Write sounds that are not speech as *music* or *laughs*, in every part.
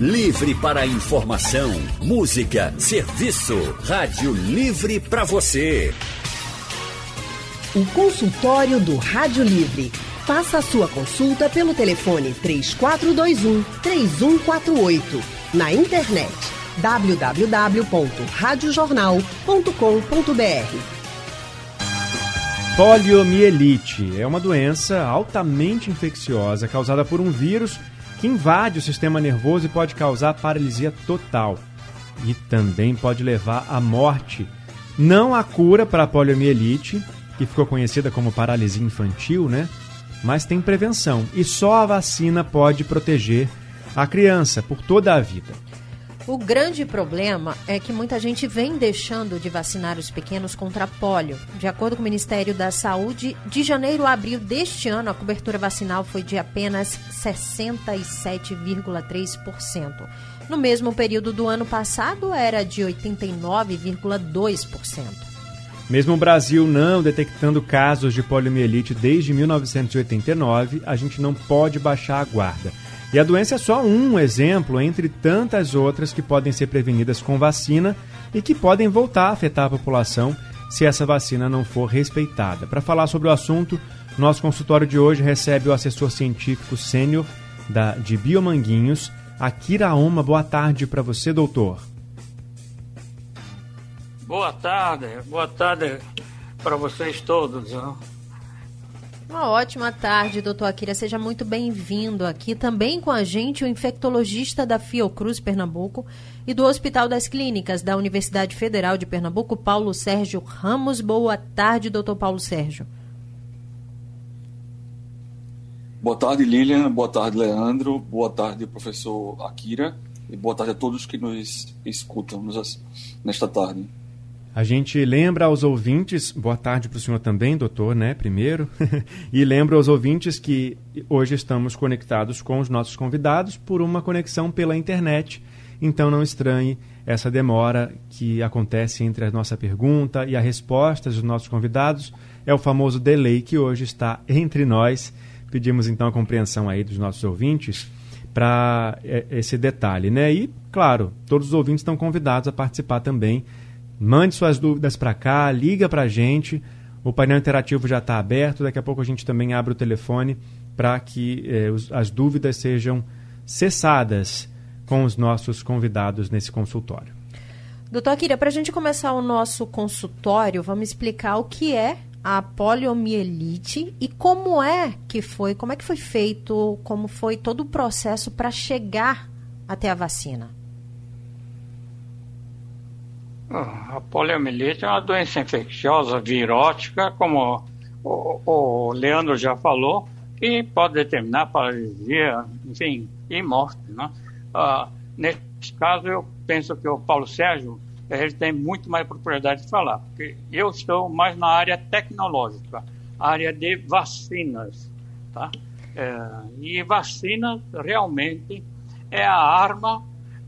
Livre para informação, música, serviço. Rádio Livre para você. O consultório do Rádio Livre. Faça a sua consulta pelo telefone 3421 3148. Na internet www.radiojornal.com.br. Poliomielite é uma doença altamente infecciosa causada por um vírus que invade o sistema nervoso e pode causar paralisia total. E também pode levar à morte. Não há cura para a poliomielite, que ficou conhecida como paralisia infantil, né? Mas tem prevenção e só a vacina pode proteger a criança por toda a vida. O grande problema é que muita gente vem deixando de vacinar os pequenos contra pólio. De acordo com o Ministério da Saúde, de janeiro a abril deste ano, a cobertura vacinal foi de apenas 67,3%. No mesmo período do ano passado, era de 89,2%. Mesmo o Brasil não detectando casos de poliomielite desde 1989, a gente não pode baixar a guarda. E a doença é só um exemplo entre tantas outras que podem ser prevenidas com vacina e que podem voltar a afetar a população se essa vacina não for respeitada. Para falar sobre o assunto, nosso consultório de hoje recebe o assessor científico sênior de Biomanguinhos, Akira Oma. Boa tarde para você, doutor. Boa tarde, boa tarde para vocês todos. Né? Uma ótima tarde, doutor Akira. Seja muito bem-vindo aqui. Também com a gente o infectologista da Fiocruz Pernambuco e do Hospital das Clínicas da Universidade Federal de Pernambuco, Paulo Sérgio Ramos. Boa tarde, doutor Paulo Sérgio. Boa tarde, Lilian. Boa tarde, Leandro. Boa tarde, professor Akira. E boa tarde a todos que nos escutam nesta tarde. A gente lembra aos ouvintes, boa tarde para o senhor também, doutor, né, primeiro, *laughs* e lembra aos ouvintes que hoje estamos conectados com os nossos convidados por uma conexão pela internet, então não estranhe essa demora que acontece entre a nossa pergunta e a resposta dos nossos convidados, é o famoso delay que hoje está entre nós. Pedimos então a compreensão aí dos nossos ouvintes para é, esse detalhe, né? E, claro, todos os ouvintes estão convidados a participar também Mande suas dúvidas para cá, liga para a gente. O painel interativo já está aberto. Daqui a pouco a gente também abre o telefone para que eh, as dúvidas sejam cessadas com os nossos convidados nesse consultório. Doutor Akira, para a gente começar o nosso consultório, vamos explicar o que é a poliomielite e como é que foi, como é que foi feito, como foi todo o processo para chegar até a vacina. A poliomielite é uma doença infecciosa virótica, como o, o Leandro já falou, que pode determinar paralisia, enfim, e morte. Né? Ah, nesse caso, eu penso que o Paulo Sérgio ele tem muito mais propriedade de falar, porque eu estou mais na área tecnológica, área de vacinas. Tá? É, e vacina realmente é a arma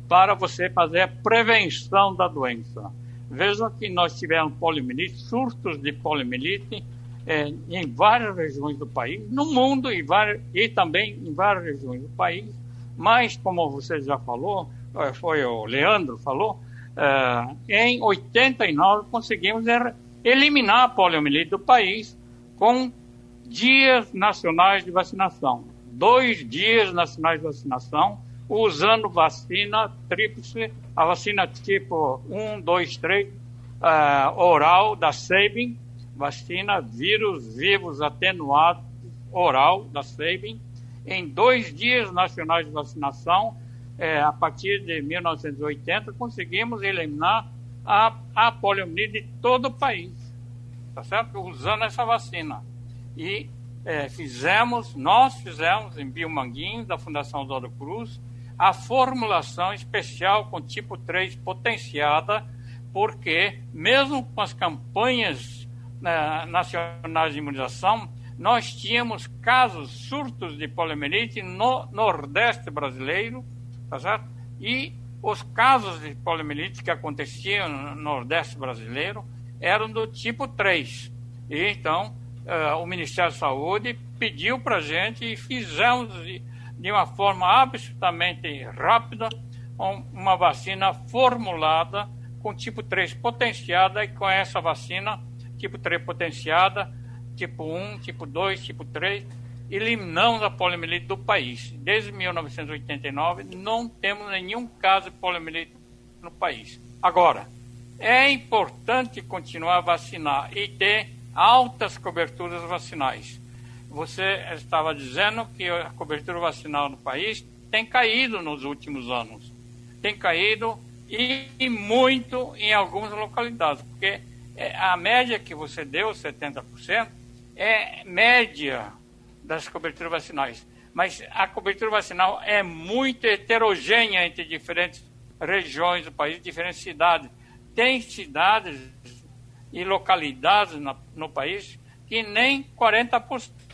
para você fazer a prevenção da doença. Vejam que nós tivemos poliomielite, surtos de poliomielite é, em várias regiões do país, no mundo e, várias, e também em várias regiões do país, mas, como você já falou, é, foi o Leandro falou, é, em 89 conseguimos eliminar a poliomielite do país com dias nacionais de vacinação. Dois dias nacionais de vacinação, usando vacina tríplice, a vacina tipo 1, 2, 3, uh, oral da Sabin, vacina vírus vivos atenuados oral da Sabin, em dois dias nacionais de vacinação, é, a partir de 1980, conseguimos eliminar a, a poliomielite de todo o país, tá certo? Usando essa vacina. E é, fizemos, nós fizemos em Biomanguinhos, da Fundação Dodo Cruz, a formulação especial com tipo 3 potenciada, porque mesmo com as campanhas né, nacionais de imunização, nós tínhamos casos, surtos de poliomielite no Nordeste brasileiro, tá certo? E os casos de poliomielite que aconteciam no Nordeste brasileiro eram do tipo 3. E então, uh, o Ministério da Saúde pediu para a gente e fizemos de uma forma absolutamente rápida, uma vacina formulada com tipo 3 potenciada e com essa vacina, tipo 3 potenciada, tipo 1, tipo 2, tipo 3, eliminamos a poliomielite do país. Desde 1989 não temos nenhum caso de poliomielite no país. Agora, é importante continuar a vacinar e ter altas coberturas vacinais. Você estava dizendo que a cobertura vacinal no país tem caído nos últimos anos. Tem caído e, muito em algumas localidades, porque é, a média que você deu, 70%, é média das coberturas vacinais. Mas a cobertura vacinal é muito heterogênea entre diferentes regiões do país, diferentes cidades. Tem cidades e localidades no país que nem 40%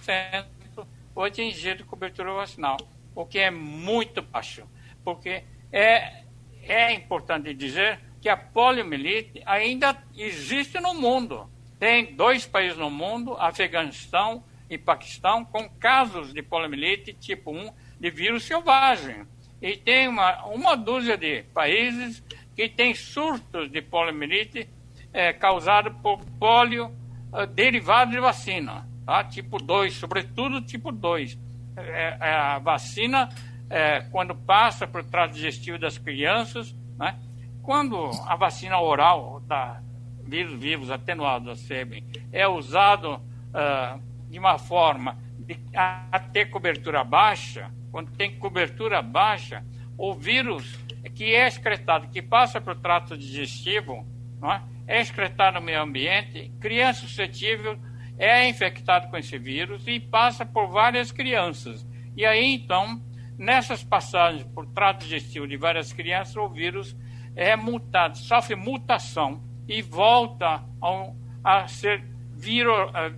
foi atingido de cobertura vacinal, o que é muito baixo, porque é, é importante dizer que a poliomielite ainda existe no mundo. Tem dois países no mundo, Afeganistão e Paquistão, com casos de poliomielite tipo 1 de vírus selvagem. E tem uma, uma dúzia de países que tem surtos de poliomielite é, causado por polio é, derivado de vacina, tá? tipo 2, sobretudo tipo 2. É, é, a vacina, é, quando passa o trato digestivo das crianças, né? quando a vacina oral da vírus vivos atenuados da SEBRE é usado uh, de uma forma de, a, a ter cobertura baixa, quando tem cobertura baixa, o vírus que é excretado, que passa para o trato digestivo, não é? é excretado no meio ambiente, criança suscetível é infectado com esse vírus e passa por várias crianças. E aí, então, nessas passagens por trato digestivo de várias crianças, o vírus é mutado, sofre mutação e volta a, a ser viro,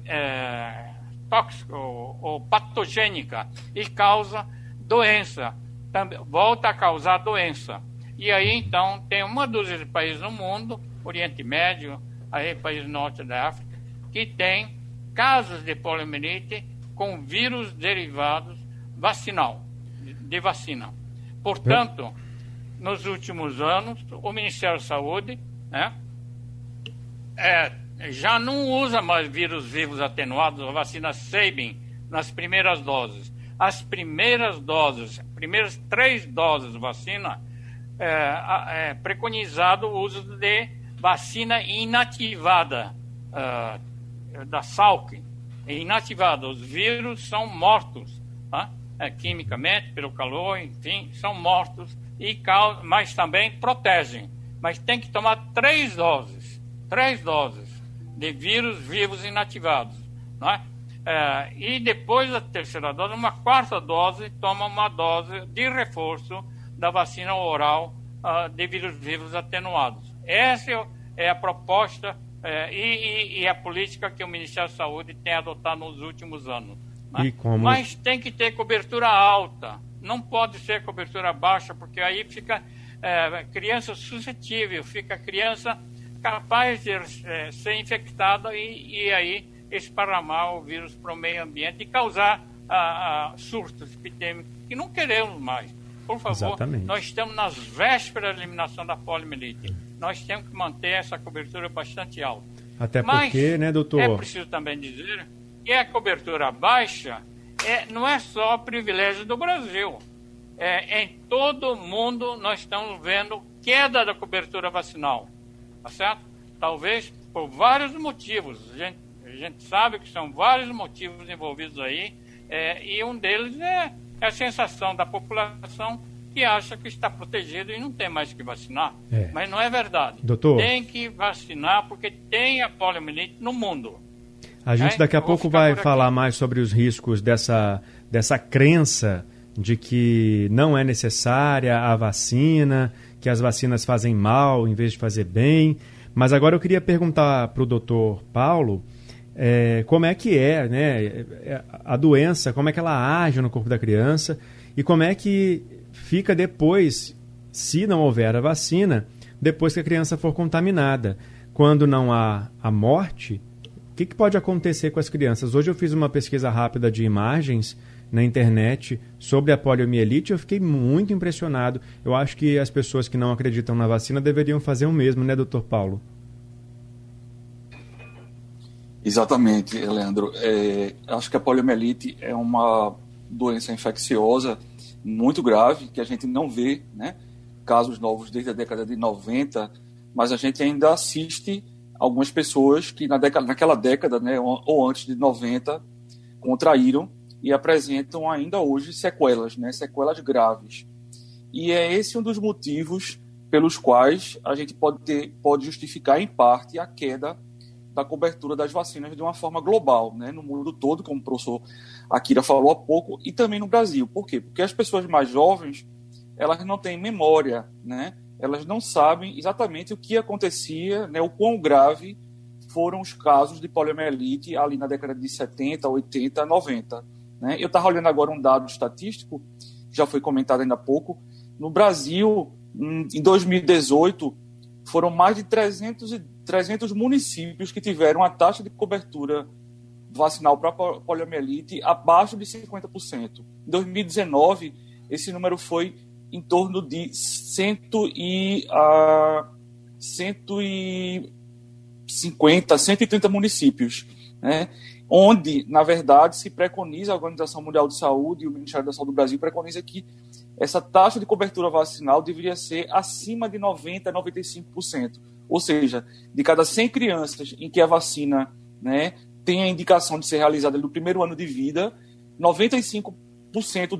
é, tóxico ou, ou patogênica e causa doença, também, volta a causar doença. E aí então tem uma dúzia de países no mundo, Oriente Médio, aí países norte da África, que tem casos de poliomielite com vírus derivados vacinal, de vacina. Portanto, nos últimos anos, o Ministério da Saúde né, é, já não usa mais vírus vivos atenuados, a vacina Sabin, nas primeiras doses. As primeiras doses, primeiras três doses de vacina, é, é preconizado o uso de vacina inativada, uh, da Salk. É inativada, os vírus são mortos, tá? é, quimicamente, pelo calor, enfim, são mortos, e mas também protegem. Mas tem que tomar três doses, três doses de vírus vivos inativados. Não é? É, e depois da terceira dose, uma quarta dose, toma uma dose de reforço da vacina oral uh, de vírus vivos atenuados. Essa é a proposta é, e, e, a política que o Ministério da Saúde tem adotado nos últimos anos. Né? Como... Mas tem que ter cobertura alta, não pode ser cobertura baixa, porque aí fica é, criança suscetível, fica criança capaz de é, ser infectada e, e, aí esparramar o vírus para o meio ambiente e causar a, a surtos epidêmicos que não queremos mais. Por favor, Exatamente. nós estamos nas vésperas da eliminação da poliomielite. Nós temos que manter essa cobertura bastante alta. Até Mas porque, né, doutor? É preciso também dizer que a cobertura baixa é, não é só privilégio do Brasil. É, em todo o mundo nós estamos vendo queda da cobertura vacinal tá certo? Talvez por vários motivos. A gente, a gente sabe que são vários motivos envolvidos aí, é, e um deles é a sensação da população que acha que está protegido e não tem mais que vacinar. É. Mas não é verdade. Doutor. Tem que vacinar porque tem a poliomielite no mundo. A gente é? daqui a pouco vai falar mais sobre os riscos dessa, dessa crença de que não é necessária a vacina, que as vacinas fazem mal em vez de fazer bem. Mas agora eu queria perguntar para o doutor Paulo é, como é que é né, a doença, como é que ela age no corpo da criança e como é que fica depois, se não houver a vacina, depois que a criança for contaminada. Quando não há a morte, o que, que pode acontecer com as crianças? Hoje eu fiz uma pesquisa rápida de imagens na internet sobre a poliomielite, eu fiquei muito impressionado. Eu acho que as pessoas que não acreditam na vacina deveriam fazer o mesmo, né, doutor Paulo? Exatamente, Leandro. É, acho que a poliomielite é uma doença infecciosa muito grave que a gente não vê, né? Casos novos desde a década de 90, mas a gente ainda assiste algumas pessoas que na década, naquela década, né, ou antes de 90, contraíram e apresentam ainda hoje sequelas, né, sequelas graves. E é esse um dos motivos pelos quais a gente pode, ter, pode justificar, em parte, a queda da cobertura das vacinas de uma forma global, né, no mundo todo, como o professor Akira falou há pouco, e também no Brasil. Por quê? Porque as pessoas mais jovens, elas não têm memória, né? Elas não sabem exatamente o que acontecia, né, o quão grave foram os casos de poliomielite ali na década de 70, 80, 90. Né? Eu estava olhando agora um dado estatístico, já foi comentado ainda há pouco. No Brasil, em 2018, foram mais de 300, 300 municípios que tiveram a taxa de cobertura vacinal para poliomielite abaixo de 50%. Em 2019, esse número foi em torno de 100 e, uh, 150, 130 municípios, né? onde, na verdade, se preconiza, a Organização Mundial de Saúde e o Ministério da Saúde do Brasil preconiza que essa taxa de cobertura vacinal deveria ser acima de 90% a 95%. Ou seja, de cada 100 crianças em que a vacina né, tem a indicação de ser realizada no primeiro ano de vida, 95%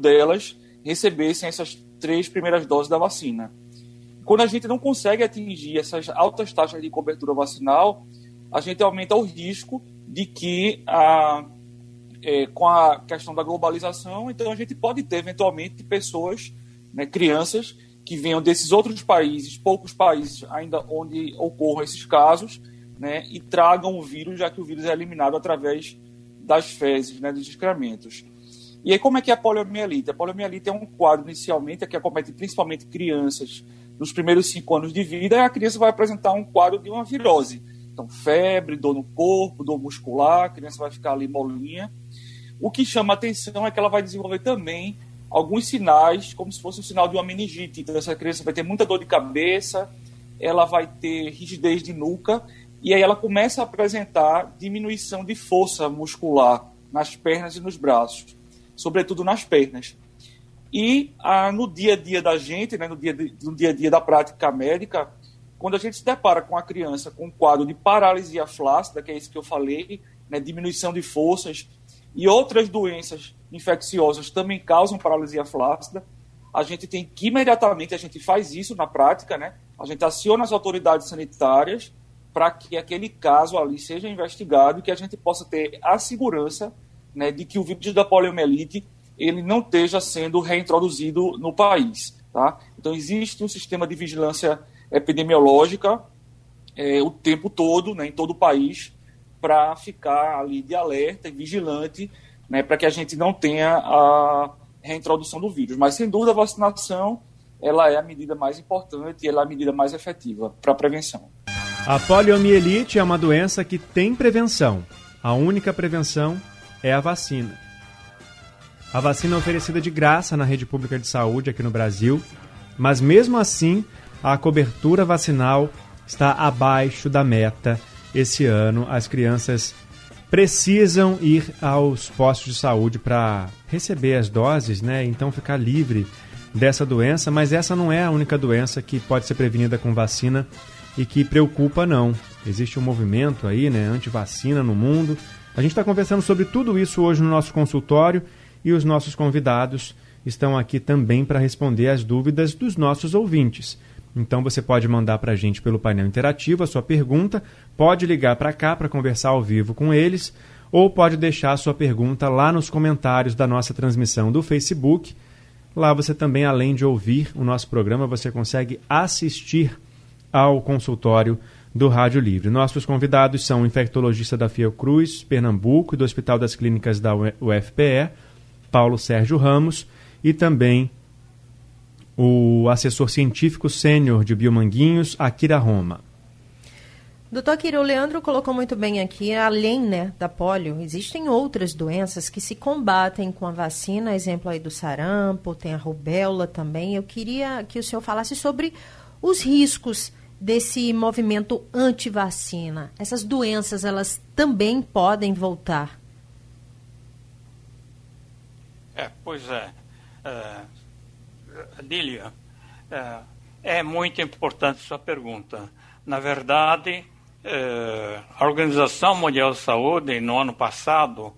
delas recebessem essas três primeiras doses da vacina. Quando a gente não consegue atingir essas altas taxas de cobertura vacinal, a gente aumenta o risco de que, a, é, com a questão da globalização, então a gente pode ter eventualmente pessoas, né, crianças, que venham desses outros países, poucos países ainda onde ocorram esses casos, né, e tragam o vírus, já que o vírus é eliminado através das fezes, né, dos excrementos. E aí, como é que é a poliomielite? A poliomielite é um quadro, inicialmente, que acomete principalmente crianças nos primeiros cinco anos de vida, e a criança vai apresentar um quadro de uma virose. Então, febre, dor no corpo, dor muscular, a criança vai ficar ali molinha. O que chama atenção é que ela vai desenvolver também alguns sinais, como se fosse um sinal de uma meningite. Então, essa criança vai ter muita dor de cabeça, ela vai ter rigidez de nuca, e aí ela começa a apresentar diminuição de força muscular nas pernas e nos braços, sobretudo nas pernas. E ah, no dia a dia da gente, né, no, dia de, no dia a dia da prática médica, quando a gente se depara com a criança com um quadro de paralisia flácida, que é isso que eu falei, né, diminuição de forças, e outras doenças infecciosas também causam paralisia flácida, a gente tem que imediatamente, a gente faz isso na prática, né? A gente aciona as autoridades sanitárias para que aquele caso ali seja investigado e que a gente possa ter a segurança né, de que o vírus da poliomielite ele não esteja sendo reintroduzido no país. Tá? Então, existe um sistema de vigilância epidemiológica é, o tempo todo, né, em todo o país, para ficar ali de alerta e vigilante, né, para que a gente não tenha a reintrodução do vírus. Mas, sem dúvida, a vacinação ela é a medida mais importante e ela é a medida mais efetiva para a prevenção. A poliomielite é uma doença que tem prevenção. A única prevenção é a vacina. A vacina é oferecida de graça na rede pública de saúde aqui no Brasil, mas mesmo assim a cobertura vacinal está abaixo da meta esse ano. As crianças precisam ir aos postos de saúde para receber as doses, né? Então ficar livre dessa doença, mas essa não é a única doença que pode ser prevenida com vacina e que preocupa não. Existe um movimento aí, né, anti-vacina no mundo. A gente está conversando sobre tudo isso hoje no nosso consultório e os nossos convidados estão aqui também para responder as dúvidas dos nossos ouvintes. Então você pode mandar para a gente pelo painel interativo a sua pergunta, pode ligar para cá para conversar ao vivo com eles, ou pode deixar a sua pergunta lá nos comentários da nossa transmissão do Facebook. Lá você também, além de ouvir o nosso programa, você consegue assistir ao consultório do Rádio Livre. Nossos convidados são o infectologista da Fiocruz, Pernambuco, e do Hospital das Clínicas da UFPE, Paulo Sérgio Ramos, e também o assessor científico sênior de Biomanguinhos, Akira Roma. Doutor Kiro, o Leandro colocou muito bem aqui, além né, da polio, existem outras doenças que se combatem com a vacina, exemplo aí do sarampo, tem a rubéola também. Eu queria que o senhor falasse sobre os riscos desse movimento anti-vacina. Essas doenças, elas também podem voltar? É, pois é. é é, é muito importante sua pergunta. Na verdade, eh, a Organização Mundial de Saúde, no ano passado,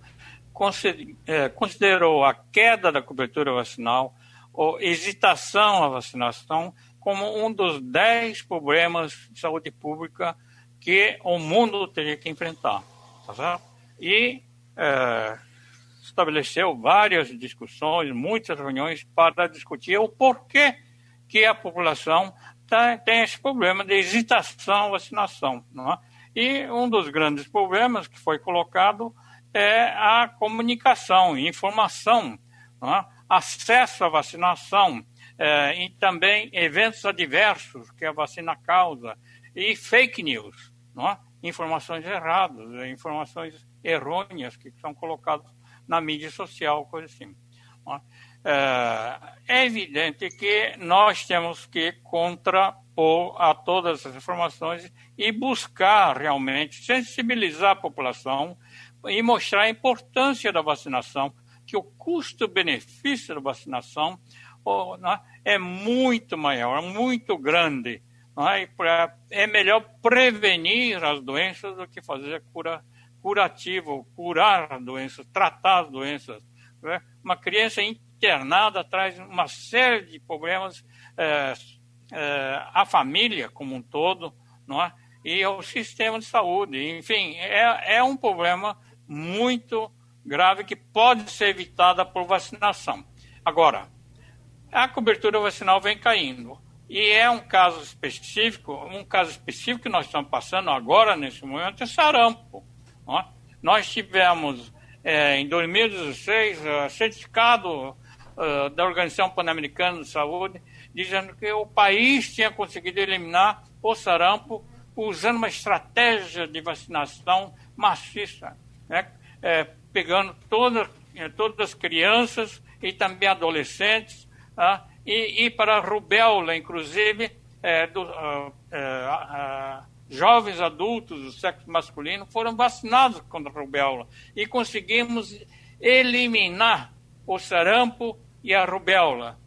eh, considerou a queda da cobertura vacinal ou hesitação à vacinação como um dos dez problemas de saúde pública que o mundo teria que enfrentar. Tá e é, estabeleceu várias discussões, muitas reuniões para discutir o porquê que a população tá, tem esse problema de hesitação à vacinação. É? E um dos grandes problemas que foi colocado é a comunicação, informação, é? acesso à vacinação é, e também eventos adversos que a vacina causa e fake news, é? informações erradas, informações errôneas que são colocadas na mídia social, coisa assim. É? É, é evidente que nós temos que contrapor a todas as informações e buscar realmente sensibilizar a população e mostrar a importância da vacinação, que o custo-benefício da vacinação é muito maior, muito grande. Né, é melhor prevenir as doenças do que fazer cura, curativo, curar doenças, tratar as doenças. Né. Uma criança internada traz uma série de problemas é, é, à família como um todo, não é? e ao sistema de saúde. Enfim, é, é um problema muito grave que pode ser evitado por vacinação. Agora, a cobertura vacinal vem caindo. E é um caso específico, um caso específico que nós estamos passando agora, nesse momento, é sarampo. É? Nós tivemos, é, em 2016, uh, certificado uh, da Organização Pan-Americana de Saúde, dizendo que o país tinha conseguido eliminar o sarampo usando uma estratégia de vacinação maciça, né? é, pegando todas, é, todas as crianças e também adolescentes, tá? e, e, para rubéola, inclusive, é, do, uh, uh, jovens adultos do sexo masculino foram vacinados contra a rubéola e conseguimos eliminar o sarampo e a rubéola,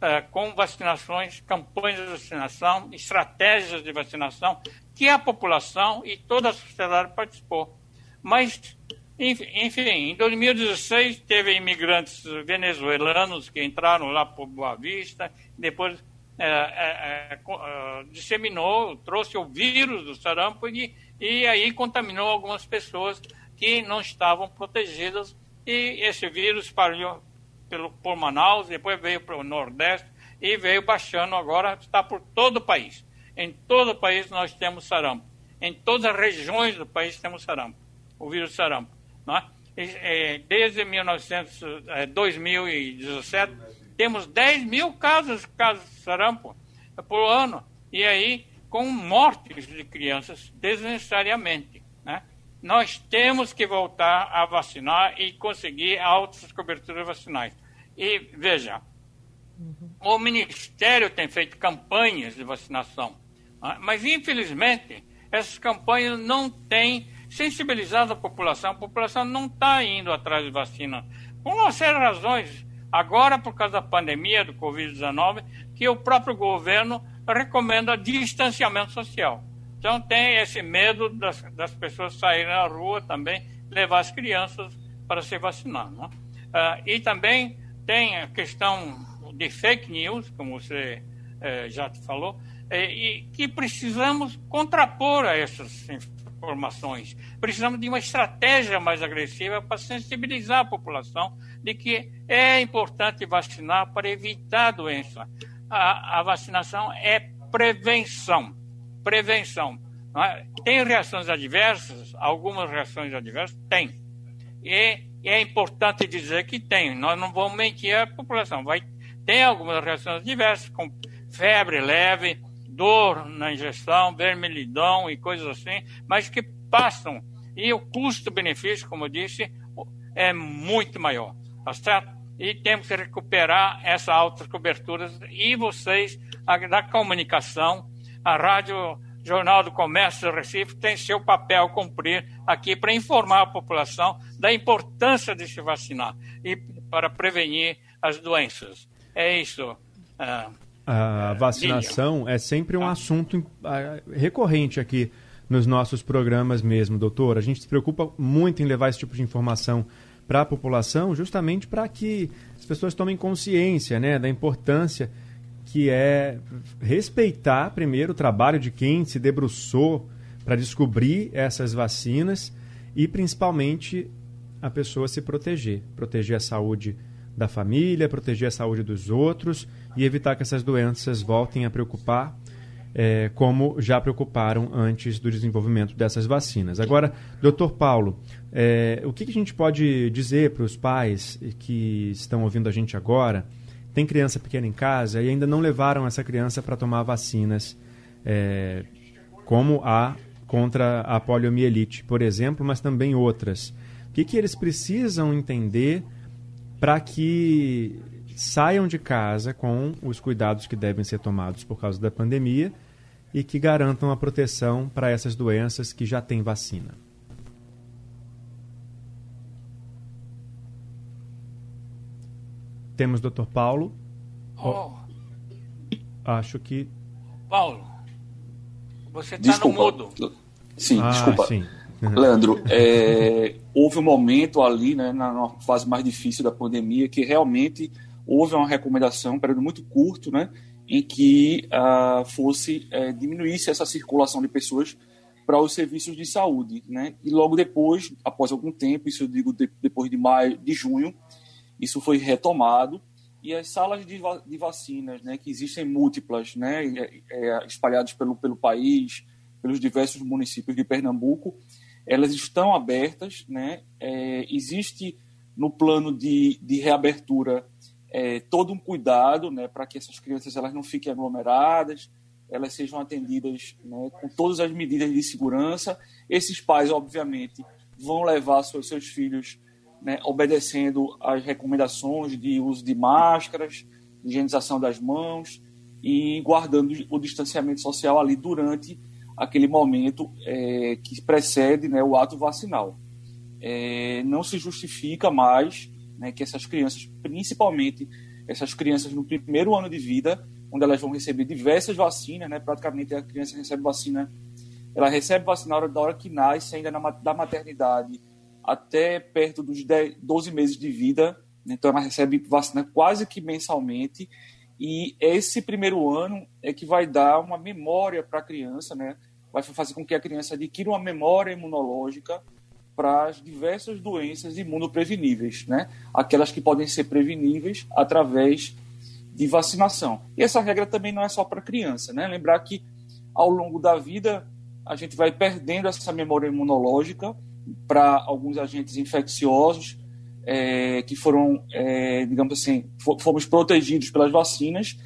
é, com vacinações, campanhas de vacinação, estratégias de vacinação, que a população e toda a sociedade participou. Mas, enfim, em 2016 teve imigrantes venezuelanos que entraram lá por Boa Vista, depois é, é, é, disseminou, trouxe o vírus do sarampo e, e aí contaminou algumas pessoas que não estavam protegidas e esse vírus espalhou pelo, por Manaus, depois veio para o Nordeste e veio baixando agora, está por todo o país. Em todo o país nós temos sarampo. Em todas as regiões do país temos sarampo, o vírus sarampo. É? Desde 1900, 2017, é, temos 10 mil casos, casos de sarampo por ano. E aí, com mortes de crianças desnecessariamente. Né? Nós temos que voltar a vacinar e conseguir altas coberturas vacinais. E veja, uhum. o Ministério tem feito campanhas de vacinação, né? mas infelizmente essas campanhas não têm sensibilizado a população. A população não está indo atrás de vacina, por uma série de razões. Agora, por causa da pandemia do Covid-19, que o próprio governo recomenda distanciamento social. Então, tem esse medo das, das pessoas saírem na rua também, levar as crianças para se vacinar. Né? Uh, e também tem a questão de fake news, como você eh, já falou, eh, e que precisamos contrapor a essas informações. Precisamos de uma estratégia mais agressiva para sensibilizar a população de que é importante vacinar para evitar a doença. A, a vacinação é prevenção. Prevenção. É? Tem reações adversas? Algumas reações adversas? Tem. E é importante dizer que tem, nós não vamos mentir a população. Vai, tem algumas reações diversas, com febre leve, dor na injeção, vermelhidão e coisas assim, mas que passam. E o custo-benefício, como eu disse, é muito maior, tá certo? E temos que recuperar essas altas coberturas. E vocês, a, da comunicação, a Rádio Jornal do Comércio do Recife tem seu papel cumprir aqui para informar a população da importância de se vacinar e para prevenir as doenças. É isso. Ah, a vacinação é sempre um assunto ah, recorrente aqui nos nossos programas mesmo, doutor. A gente se preocupa muito em levar esse tipo de informação para a população, justamente para que as pessoas tomem consciência né, da importância que é respeitar primeiro o trabalho de quem se debruçou para descobrir essas vacinas e principalmente a pessoa se proteger, proteger a saúde da família, proteger a saúde dos outros e evitar que essas doenças voltem a preocupar, é, como já preocuparam antes do desenvolvimento dessas vacinas. Agora, doutor Paulo, é, o que, que a gente pode dizer para os pais que estão ouvindo a gente agora? Tem criança pequena em casa e ainda não levaram essa criança para tomar vacinas, é, como a contra a poliomielite, por exemplo, mas também outras. O que, que eles precisam entender para que saiam de casa com os cuidados que devem ser tomados por causa da pandemia e que garantam a proteção para essas doenças que já têm vacina. Temos Dr. Paulo. Oh. Acho que. Paulo, você está no mudo. Sim, ah, desculpa. Sim. Leandro, é, houve um momento ali, né, na fase mais difícil da pandemia, que realmente houve uma recomendação, um período muito curto, né, em que uh, fosse uh, diminuísse essa circulação de pessoas para os serviços de saúde, né? E logo depois, após algum tempo, isso eu digo de, depois de maio, de junho, isso foi retomado e as salas de, de vacinas, né, que existem múltiplas, né, é, é, espalhadas pelo pelo país, pelos diversos municípios de Pernambuco, elas estão abertas, né? É, existe no plano de, de reabertura é, todo um cuidado, né, para que essas crianças elas não fiquem aglomeradas, elas sejam atendidas né, com todas as medidas de segurança. Esses pais, obviamente, vão levar seus, seus filhos né, obedecendo às recomendações de uso de máscaras, higienização das mãos e guardando o distanciamento social ali durante aquele momento é, que precede né, o ato vacinal. É, não se justifica mais né, que essas crianças, principalmente essas crianças no primeiro ano de vida, onde elas vão receber diversas vacinas, né, praticamente a criança recebe vacina, ela recebe vacina da hora que nasce, ainda na, da maternidade, até perto dos 10, 12 meses de vida, né, então ela recebe vacina quase que mensalmente, e esse primeiro ano é que vai dar uma memória para a criança, né? vai fazer com que a criança adquira uma memória imunológica para as diversas doenças imunopreveníveis, né? aquelas que podem ser preveníveis através de vacinação. E essa regra também não é só para criança. Né? Lembrar que ao longo da vida a gente vai perdendo essa memória imunológica para alguns agentes infecciosos, é, que foram, é, digamos assim, fomos protegidos pelas vacinas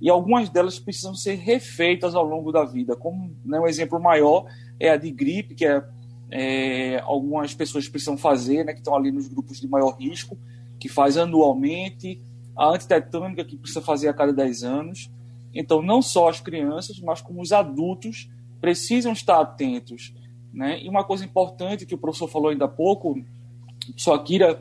e algumas delas precisam ser refeitas ao longo da vida. Como né, um exemplo maior é a de gripe, que é, é, algumas pessoas precisam fazer, né, que estão ali nos grupos de maior risco, que faz anualmente, a antitetânica, que precisa fazer a cada 10 anos. Então, não só as crianças, mas como os adultos precisam estar atentos. Né? E uma coisa importante que o professor falou ainda há pouco, só Kira,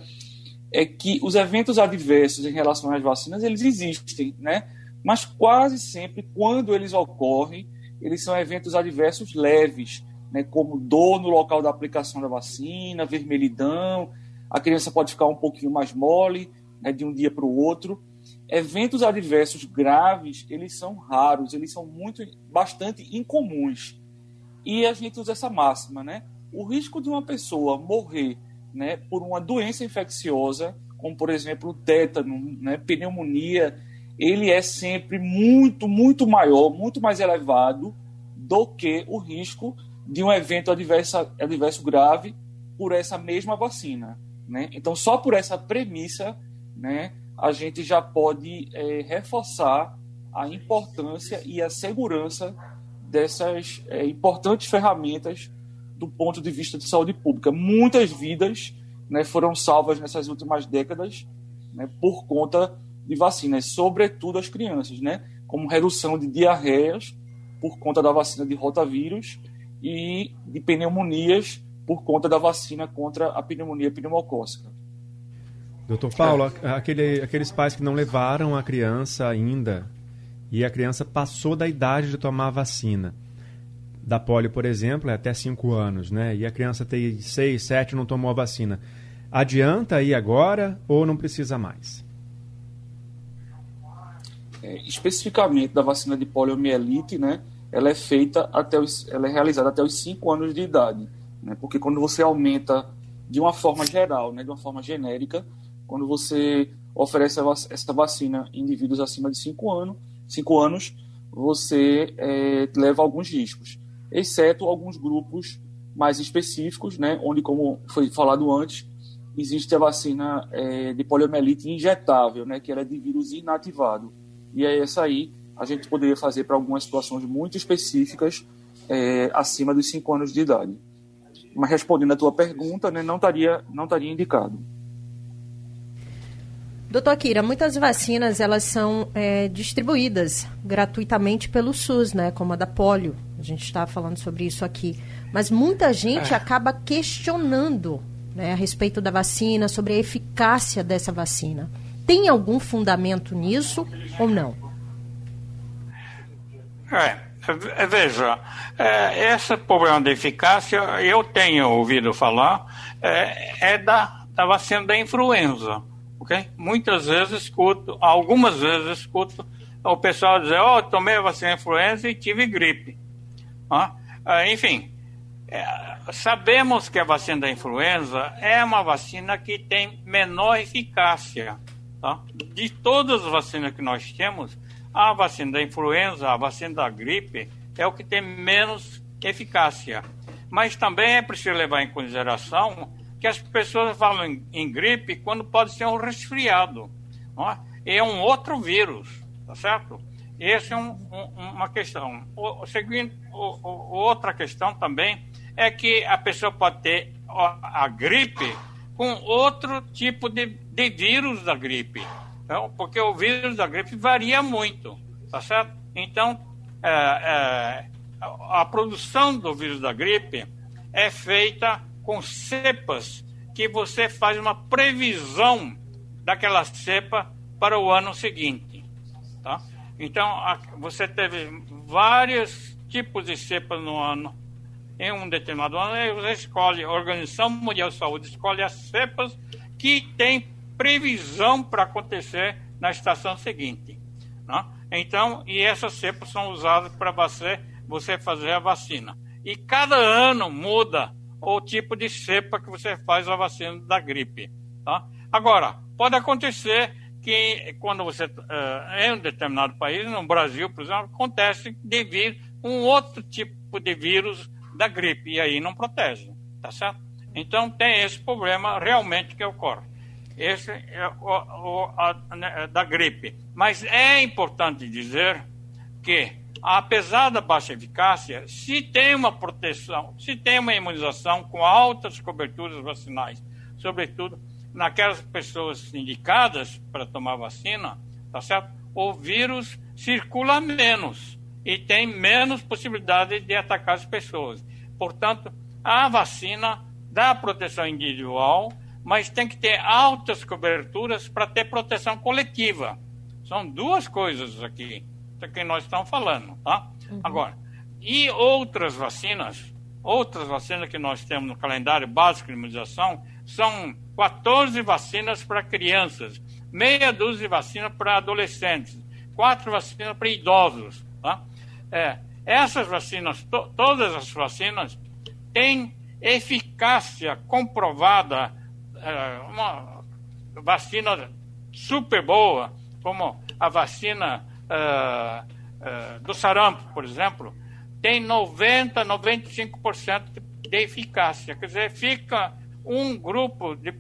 é que os eventos adversos em relação às vacinas, eles existem, né? Mas quase sempre, quando eles ocorrem, eles são eventos adversos leves, né? Como dor no local da aplicação da vacina, vermelhidão, a criança pode ficar um pouquinho mais mole, né, de um dia para o outro. Eventos adversos graves, eles são raros, eles são muito, bastante incomuns. E a gente usa essa máxima, né? O risco de uma pessoa morrer né, por uma doença infecciosa, como por exemplo o tétano, né, pneumonia, ele é sempre muito, muito maior, muito mais elevado do que o risco de um evento adverso, adverso grave por essa mesma vacina. Né? Então, só por essa premissa, né, a gente já pode é, reforçar a importância e a segurança dessas é, importantes ferramentas do ponto de vista de saúde pública. Muitas vidas né, foram salvas nessas últimas décadas né, por conta de vacinas, sobretudo as crianças, né, como redução de diarreias por conta da vacina de rotavírus e de pneumonias por conta da vacina contra a pneumonia pneumocócica. Doutor Paulo, é. aquele, aqueles pais que não levaram a criança ainda e a criança passou da idade de tomar a vacina, da polio, por exemplo, é até 5 anos, né? E a criança tem 6, 7 não tomou a vacina. Adianta ir agora ou não precisa mais? É, especificamente da vacina de poliomielite, né? Ela é feita até os, ela é realizada até os 5 anos de idade, né? Porque quando você aumenta de uma forma geral, né, de uma forma genérica, quando você oferece essa vacina em indivíduos acima de 5 anos, cinco anos, você é, leva alguns riscos, exceto alguns grupos mais específicos, né, onde, como foi falado antes, existe a vacina é, de poliomielite injetável, né, que ela é de vírus inativado. E é essa aí a gente poderia fazer para algumas situações muito específicas é, acima dos 5 anos de idade. Mas respondendo a tua pergunta, né, não estaria não estaria indicado. Doutor Akira, muitas vacinas elas são é, distribuídas gratuitamente pelo SUS, né? Como a da polio. A gente está falando sobre isso aqui. Mas muita gente é. acaba questionando né, a respeito da vacina, sobre a eficácia dessa vacina. Tem algum fundamento nisso ou não? É, é veja, é, esse problema de eficácia, eu tenho ouvido falar, é, é da, da vacina da influenza ok? Muitas vezes escuto, algumas vezes escuto o pessoal dizer, ó, oh, tomei a vacina influenza e tive gripe. Ah, enfim, é, sabemos que a vacina da influenza é uma vacina que tem menor eficácia. Tá? De todas as vacinas que nós temos, a vacina da influenza, a vacina da gripe, é o que tem menos eficácia. Mas também é preciso levar em consideração que as pessoas falam em, em gripe quando pode ser um resfriado. Não é? é um outro vírus, tá certo? Essa é um, um, uma questão. O, o seguinte, o, outra questão também é que a pessoa pode ter a, a gripe com outro tipo de, de vírus da gripe. Então, porque o vírus da gripe varia muito, tá certo? Então, é, é, a produção do vírus da gripe é feita com cepas que você faz uma previsão daquela cepa para o ano seguinte. Então, você teve vários tipos de cepas no ano. Em um determinado ano, você escolhe, a Organização Mundial de Saúde escolhe as cepas que têm previsão para acontecer na estação seguinte. Né? Então, e essas cepas são usadas para você, você fazer a vacina. E cada ano muda o tipo de cepa que você faz a vacina da gripe. Tá? Agora, pode acontecer que quando você uh, em um determinado país, no Brasil, por exemplo, acontece de vir um outro tipo de vírus da gripe e aí não protege, tá certo? Então tem esse problema realmente que ocorre. Esse é o, o a, né, da gripe. Mas é importante dizer que apesar da baixa eficácia, se tem uma proteção, se tem uma imunização com altas coberturas vacinais, sobretudo naquelas pessoas indicadas para tomar vacina, tá certo? O vírus circula menos e tem menos possibilidade de atacar as pessoas. Portanto, a vacina dá proteção individual, mas tem que ter altas coberturas para ter proteção coletiva. São duas coisas aqui que nós estamos falando, tá? Uhum. Agora, e outras vacinas, outras vacinas que nós temos no calendário básico de imunização, são 14 vacinas para crianças, meia dúzia de vacinas para adolescentes, quatro vacinas para idosos, tá? É, essas vacinas, to, todas as vacinas, têm eficácia comprovada, é, uma vacina super boa, como a vacina uh, uh, do sarampo, por exemplo, tem 90, 95% de eficácia. Quer dizer, fica um grupo de uh,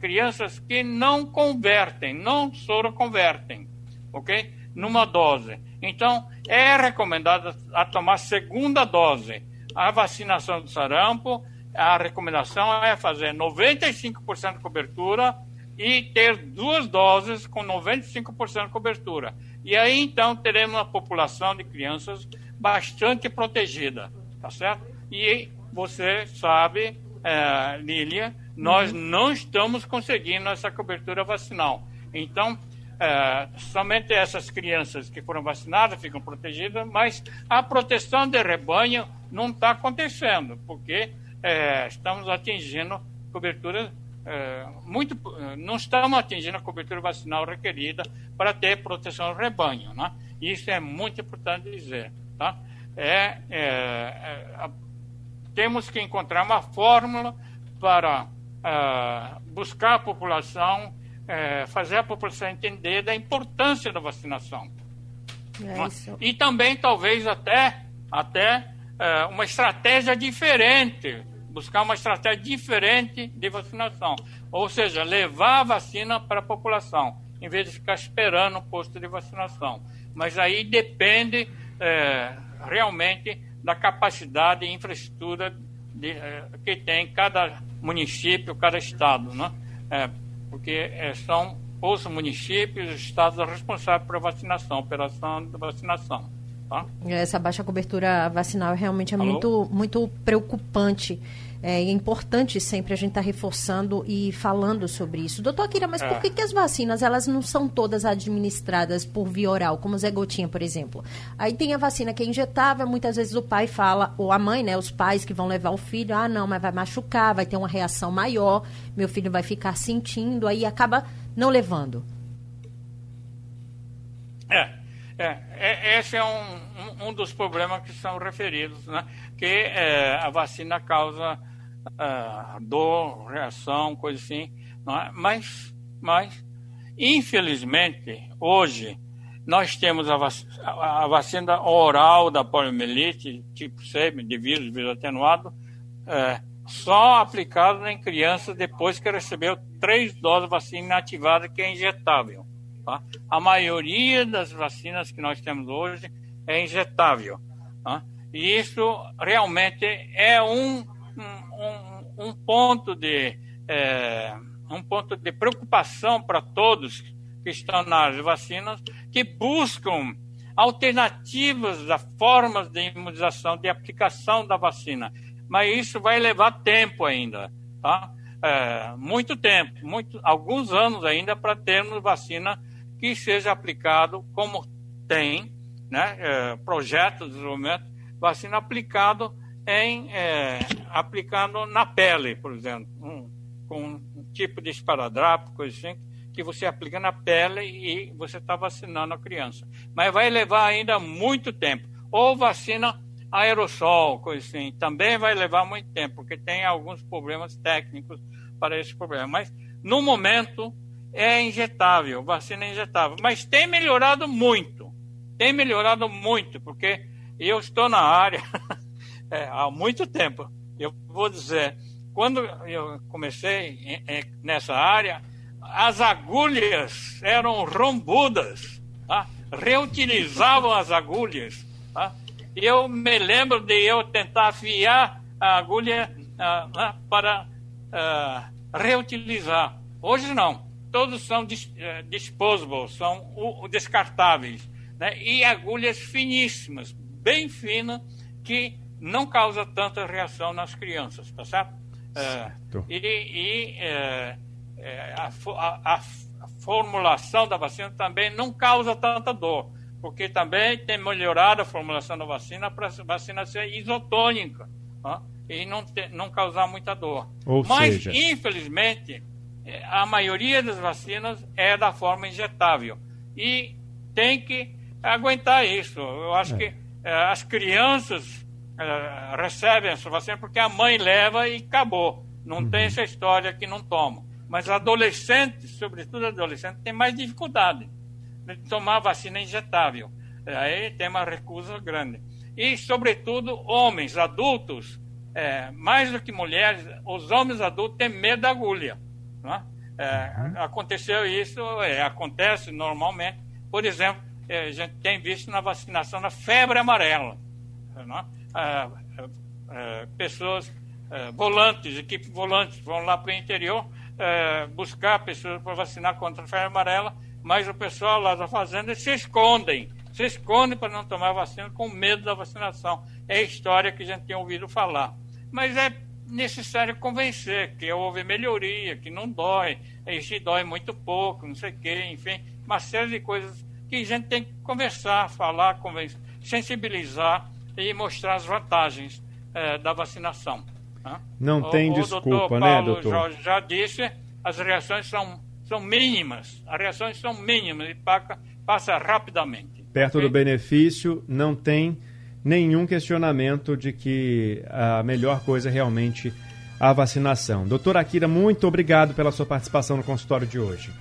crianças que não convertem, não soroconvertem, ok? numa dose. Então, é recomendado a tomar segunda dose. A vacinação do sarampo, a recomendação é fazer 95% de cobertura e ter duas doses com 95% de cobertura. E aí, então, teremos uma população de crianças bastante protegida, tá certo? E você sabe, é, Lília, nós uhum. não estamos conseguindo essa cobertura vacinal. Então, é, somente essas crianças que foram vacinadas ficam protegidas, mas a proteção de rebanho não está acontecendo, porque é, estamos atingindo cobertura é, muito, não estamos atingindo a cobertura vacinal requerida para ter proteção do rebanho, né? Isso é muito importante dizer, tá? É, é, é temos que encontrar uma fórmula para uh, buscar a população, uh, fazer a população entender da importância da vacinação. É e também, talvez, até, até uh, uma estratégia diferente, buscar uma estratégia diferente de vacinação. Ou seja, levar a vacina para a população, em vez de ficar esperando o posto de vacinação. Mas aí depende eh, realmente da capacidade e infraestrutura de, é, que tem cada município, cada estado, né? É, porque é, são os municípios, os estados responsáveis por vacinação, operação de vacinação. Tá? Essa baixa cobertura vacinal realmente é muito, muito preocupante. É importante sempre a gente estar tá reforçando e falando sobre isso. Doutor Akira, mas é. por que, que as vacinas elas não são todas administradas por via oral, como o Zé Gotinha, por exemplo? Aí tem a vacina que é injetável, muitas vezes o pai fala, ou a mãe, né, os pais que vão levar o filho, ah, não, mas vai machucar, vai ter uma reação maior, meu filho vai ficar sentindo, aí acaba não levando. É, é, é esse é um, um, um, dos problemas que são referidos, né? Que é, a vacina causa uh, dor, reação, coisa assim. É? Mas, mas, infelizmente, hoje, nós temos a, vac a vacina oral da poliomielite, tipo C, de vírus, vírus atenuado, é, só aplicada em crianças depois que recebeu três doses de vacina inativada, que é injetável. Tá? A maioria das vacinas que nós temos hoje é injetável. Tá? E isso realmente é um um, um ponto de é, um ponto de preocupação para todos que estão nas vacinas que buscam alternativas das formas de imunização, de aplicação da vacina. Mas isso vai levar tempo ainda, tá? É, muito tempo, muito, alguns anos ainda para termos vacina que seja aplicado como tem, né? É, projeto de desenvolvimento, vacina aplicado em é, aplicando na pele, por exemplo, um, com um tipo de esparadrapo, coisa assim, que você aplica na pele e você está vacinando a criança. Mas vai levar ainda muito tempo. Ou vacina aerossol, coisa assim, também vai levar muito tempo, porque tem alguns problemas técnicos para esse problema. Mas, no momento, é injetável, vacina é injetável. Mas tem melhorado muito. Tem melhorado muito, porque eu estou na área *laughs* é, há muito tempo. Eu vou dizer, quando eu comecei nessa área, as agulhas eram rombudas, tá? reutilizavam as agulhas. Tá? Eu me lembro de eu tentar afiar a agulha uh, para uh, reutilizar. Hoje não, todos são dis uh, disposable, são descartáveis. Né? E agulhas finíssimas, bem finas, que não causa tanta reação nas crianças, tá certo? É, certo. É, e, e é, é a, a, a, formulação da vacina também não causa tanta dor, porque também tem melhorado a formulação da vacina para a vacina ser isotônica e não, não causar muita dor. Ou Mas, seja... infelizmente, a maioria das vacinas é da forma injetável e tem que aguentar isso. Eu acho é. que as crianças uh, recebem essa vacina porque a mãe leva e acabou. Não uhum. tem essa história que não toma. Mas adolescentes, sobretudo adolescentes, têm mais dificuldade de tomar vacina injetável. Aí tem uma recusa grande. E, sobretudo, homens adultos, é, mais do que mulheres, os homens adultos têm medo da agulha. É? É, uhum. Aconteceu isso, é, acontece normalmente. Por exemplo, a gente tem visto na vacinação da febre amarela. Né? pessoas, volantes, equipes volantes, vão lá para o interior buscar pessoas para vacinar contra a febre amarela, mas o pessoal lá da fazenda se escondem, se escondem para não tomar vacina com medo da vacinação. É a história que a gente tem ouvido falar. Mas é necessário convencer que houve melhoria, que não dói, este dói muito pouco, não sei o quê, enfim, uma série de coisas que a gente tem que conversar, falar, convencer, sensibilizar e mostrar as vantagens eh, da vacinação. Né? Não o, tem o desculpa, doutor né, Paulo doutor? Jorge já disse, as reações são, são mínimas, as reações são mínimas e passa, passa rapidamente. Perto okay? do benefício, não tem nenhum questionamento de que a melhor coisa é realmente a vacinação. Doutora Akira, muito obrigado pela sua participação no consultório de hoje.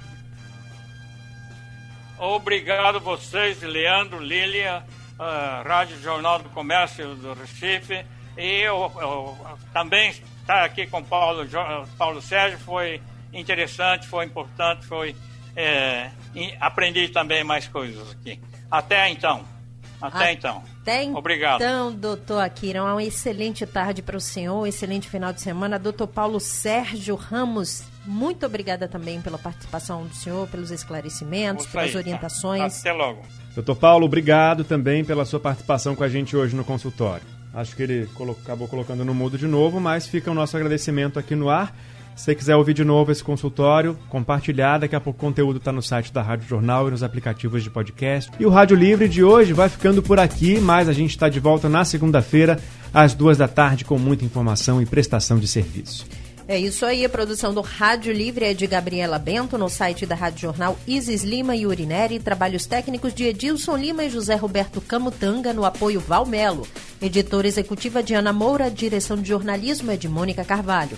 Obrigado vocês, Leandro, Lília, uh, Rádio Jornal do Comércio do Recife. E eu, eu também estar aqui com Paulo, Paulo Sérgio foi interessante, foi importante, foi é, aprendi também mais coisas aqui. Até então. Até então. Até então, Obrigado. Então, doutor Akira, uma excelente tarde para o senhor, um excelente final de semana. Doutor Paulo Sérgio Ramos, muito obrigada também pela participação do senhor, pelos esclarecimentos, pelas tá. orientações. Até logo. Doutor Paulo, obrigado também pela sua participação com a gente hoje no consultório. Acho que ele acabou colocando no mudo de novo, mas fica o nosso agradecimento aqui no ar. Se você quiser ouvir de novo esse consultório, compartilhar, daqui a pouco o conteúdo está no site da Rádio Jornal e nos aplicativos de podcast. E o Rádio Livre de hoje vai ficando por aqui, mas a gente está de volta na segunda-feira, às duas da tarde, com muita informação e prestação de serviço. É isso aí, a produção do Rádio Livre é de Gabriela Bento, no site da Rádio Jornal Isis Lima e Urineri, trabalhos técnicos de Edilson Lima e José Roberto Camutanga, no apoio Valmelo. Editora executiva de Ana Moura, direção de jornalismo é de Mônica Carvalho.